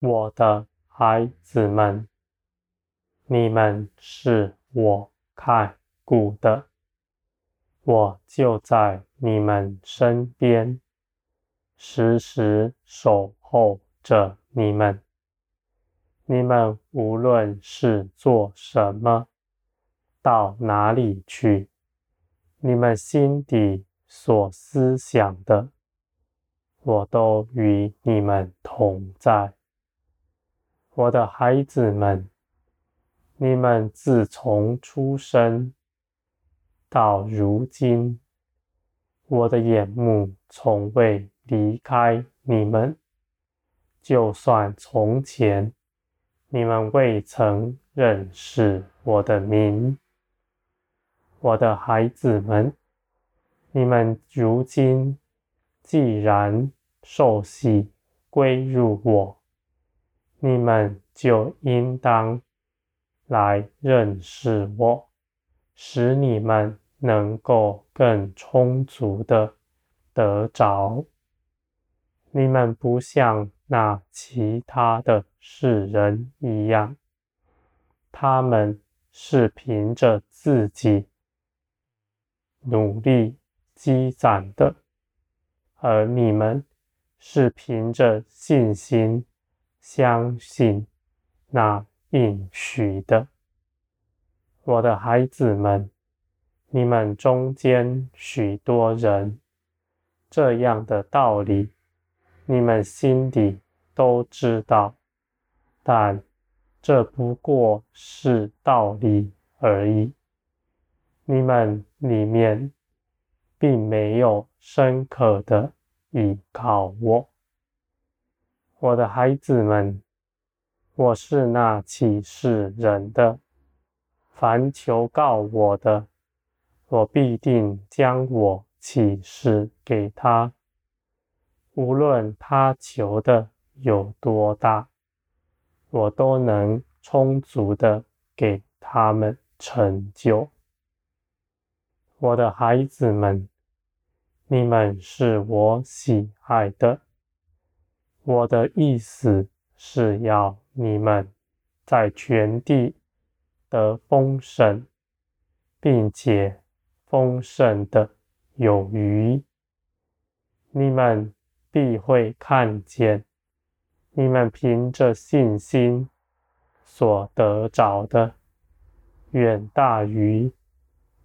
我的孩子们，你们是我看顾的，我就在你们身边，时时守候着你们。你们无论是做什么，到哪里去，你们心底所思想的，我都与你们同在。我的孩子们，你们自从出生到如今，我的眼目从未离开你们，就算从前。你们未曾认识我的名，我的孩子们，你们如今既然受洗归入我，你们就应当来认识我，使你们能够更充足的得着。你们不像那其他的世人一样，他们是凭着自己努力积攒的，而你们是凭着信心相信那应许的。我的孩子们，你们中间许多人，这样的道理，你们心里都知道。但这不过是道理而已，你们里面并没有深刻的依靠我，我的孩子们，我是那启示人的，凡求告我的，我必定将我启示给他，无论他求的有多大。我都能充足的给他们成就。我的孩子们，你们是我喜爱的。我的意思是要你们在全地得丰盛，并且丰盛的有余。你们必会看见。你们凭着信心所得着的，远大于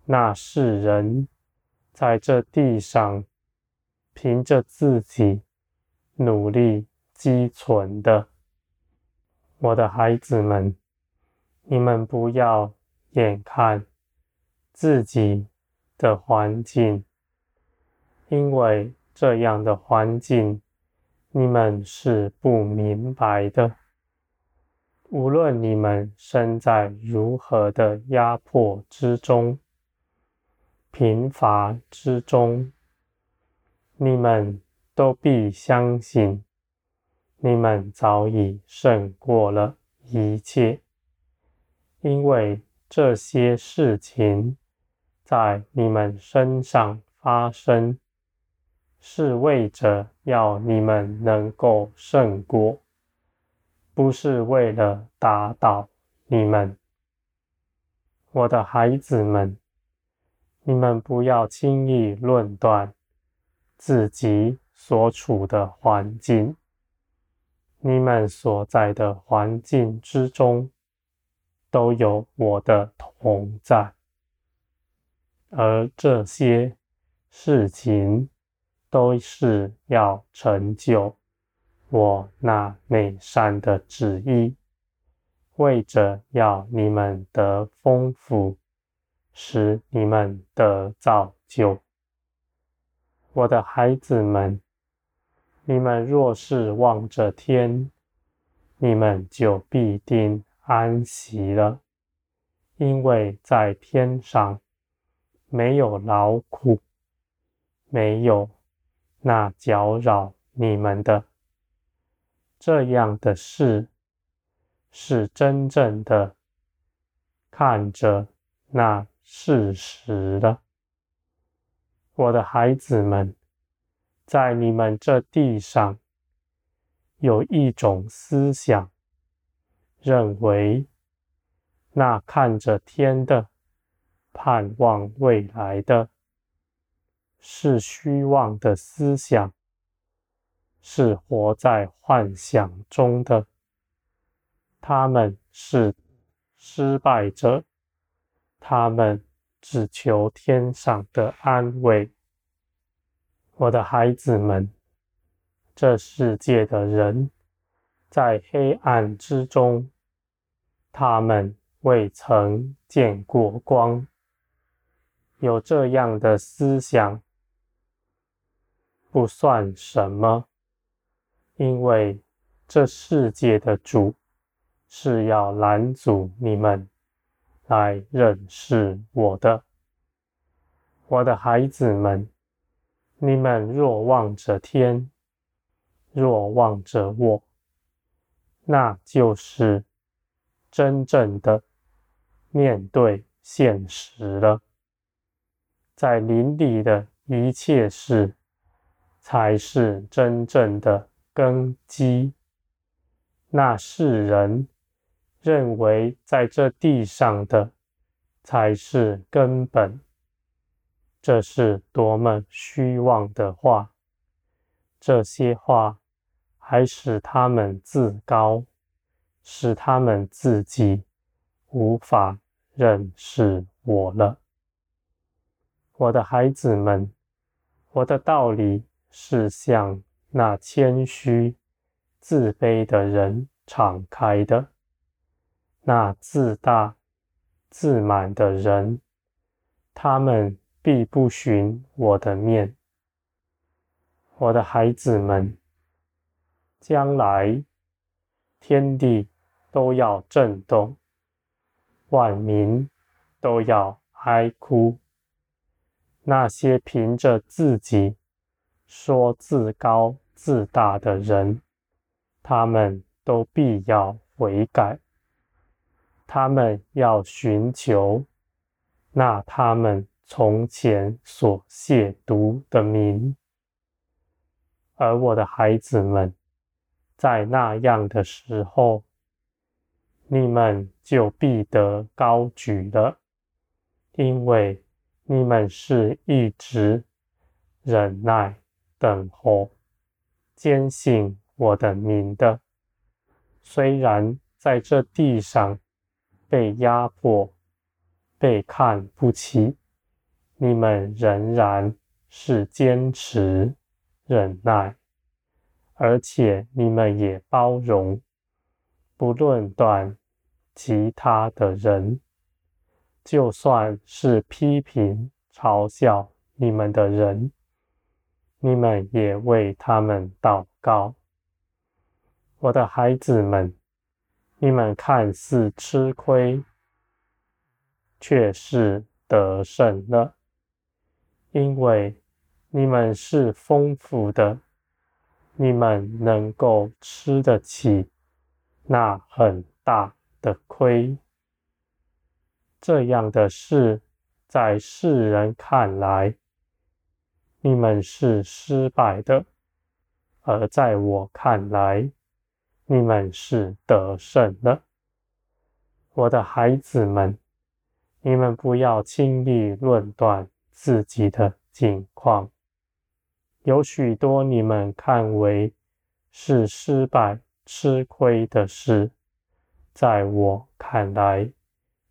那世人在这地上凭着自己努力积存的。我的孩子们，你们不要眼看自己的环境，因为这样的环境。你们是不明白的。无论你们身在如何的压迫之中、贫乏之中，你们都必相信，你们早已胜过了一切，因为这些事情在你们身上发生。是为着要你们能够胜过，不是为了打倒你们。我的孩子们，你们不要轻易论断自己所处的环境。你们所在的环境之中，都有我的同在，而这些事情。都是要成就我那美善的旨意，为着要你们得丰富，使你们得造就。我的孩子们，你们若是望着天，你们就必定安息了，因为在天上没有劳苦，没有。那搅扰你们的这样的事，是真正的看着那事实了。我的孩子们，在你们这地上，有一种思想，认为那看着天的、盼望未来的，是虚妄的思想，是活在幻想中的。他们是失败者，他们只求天上的安慰。我的孩子们，这世界的人在黑暗之中，他们未曾见过光。有这样的思想不算什么，因为这世界的主是要拦阻你们来认识我的，我的孩子们。你们若望着天，若望着我，那就是真正的面对现实了。在林里的一切事，才是真正的根基。那世人认为在这地上的才是根本。这是多么虚妄的话！这些话还使他们自高，使他们自己无法认识我了。我的孩子们，我的道理是向那谦虚、自卑的人敞开的，那自大、自满的人，他们。必不寻我的面，我的孩子们，将来天地都要震动，万民都要哀哭。那些凭着自己说自高自大的人，他们都必要悔改，他们要寻求，那他们。从前所亵渎的名，而我的孩子们，在那样的时候，你们就必得高举了，因为你们是一直忍耐等候、坚信我的名的。虽然在这地上被压迫、被看不起。你们仍然是坚持忍耐，而且你们也包容，不论断其他的人，就算是批评嘲笑你们的人，你们也为他们祷告。我的孩子们，你们看似吃亏，却是得胜了。因为你们是丰富的，你们能够吃得起那很大的亏。这样的事，在世人看来，你们是失败的；而在我看来，你们是得胜的。我的孩子们，你们不要轻易论断。自己的境况，有许多你们看为是失败、吃亏的事，在我看来，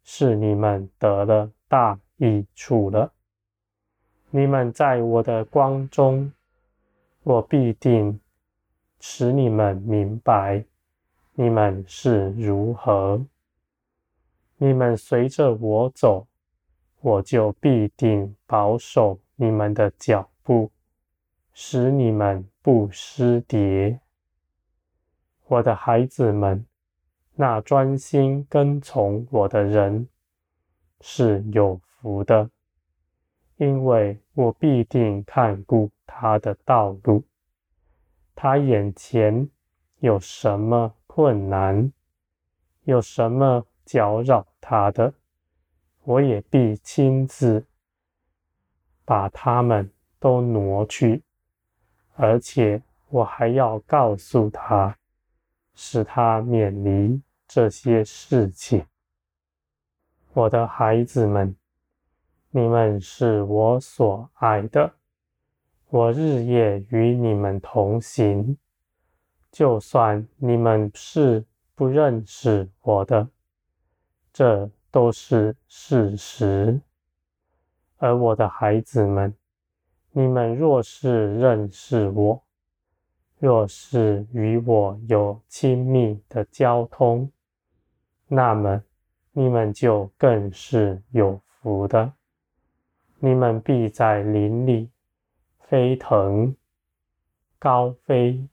是你们得了大益处了。你们在我的光中，我必定使你们明白，你们是如何。你们随着我走。我就必定保守你们的脚步，使你们不失跌。我的孩子们，那专心跟从我的人是有福的，因为我必定看顾他的道路。他眼前有什么困难，有什么搅扰他的。我也必亲自把他们都挪去，而且我还要告诉他，使他免离这些事情。我的孩子们，你们是我所爱的，我日夜与你们同行。就算你们是不认识我的，这都是事实。而我的孩子们，你们若是认识我，若是与我有亲密的交通，那么你们就更是有福的。你们必在林里飞腾高飞，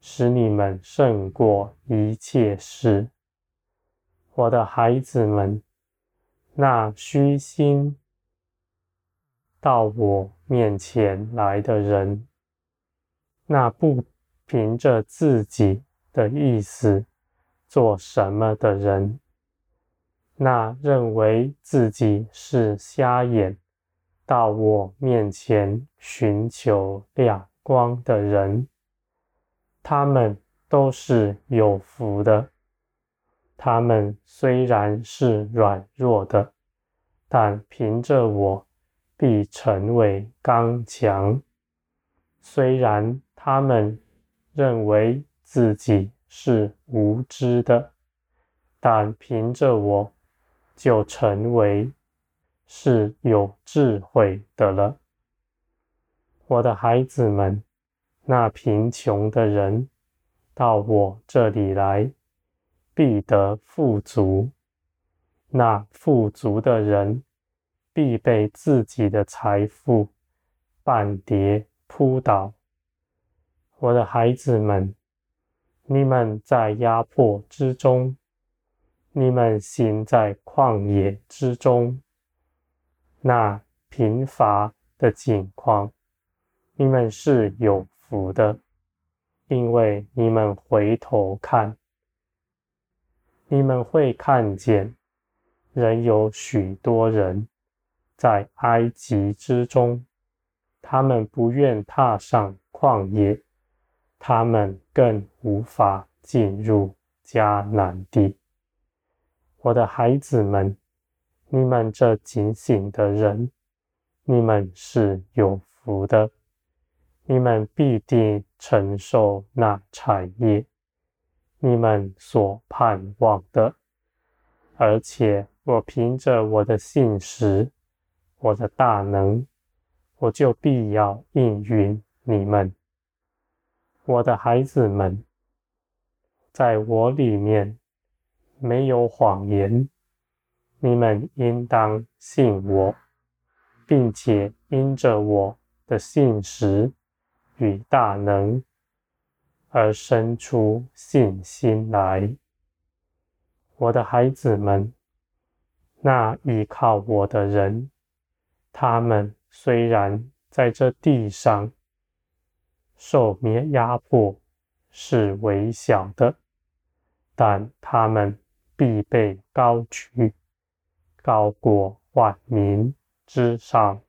使你们胜过一切事。我的孩子们，那虚心到我面前来的人，那不凭着自己的意思做什么的人，那认为自己是瞎眼到我面前寻求亮光的人，他们都是有福的。他们虽然是软弱的，但凭着我。必成为刚强。虽然他们认为自己是无知的，但凭着我就成为是有智慧的了。我的孩子们，那贫穷的人到我这里来，必得富足；那富足的人，必被自己的财富绊跌扑倒。我的孩子们，你们在压迫之中，你们行在旷野之中，那贫乏的景况，你们是有福的，因为你们回头看，你们会看见，仍有许多人。在埃及之中，他们不愿踏上旷野，他们更无法进入迦南地。我的孩子们，你们这警醒的人，你们是有福的，你们必定承受那产业，你们所盼望的。而且我凭着我的信实。我的大能，我就必要应允你们，我的孩子们，在我里面没有谎言，你们应当信我，并且因着我的信实与大能而生出信心来，我的孩子们，那依靠我的人。他们虽然在这地上受灭压迫是微小的，但他们必被高举，高过万民之上。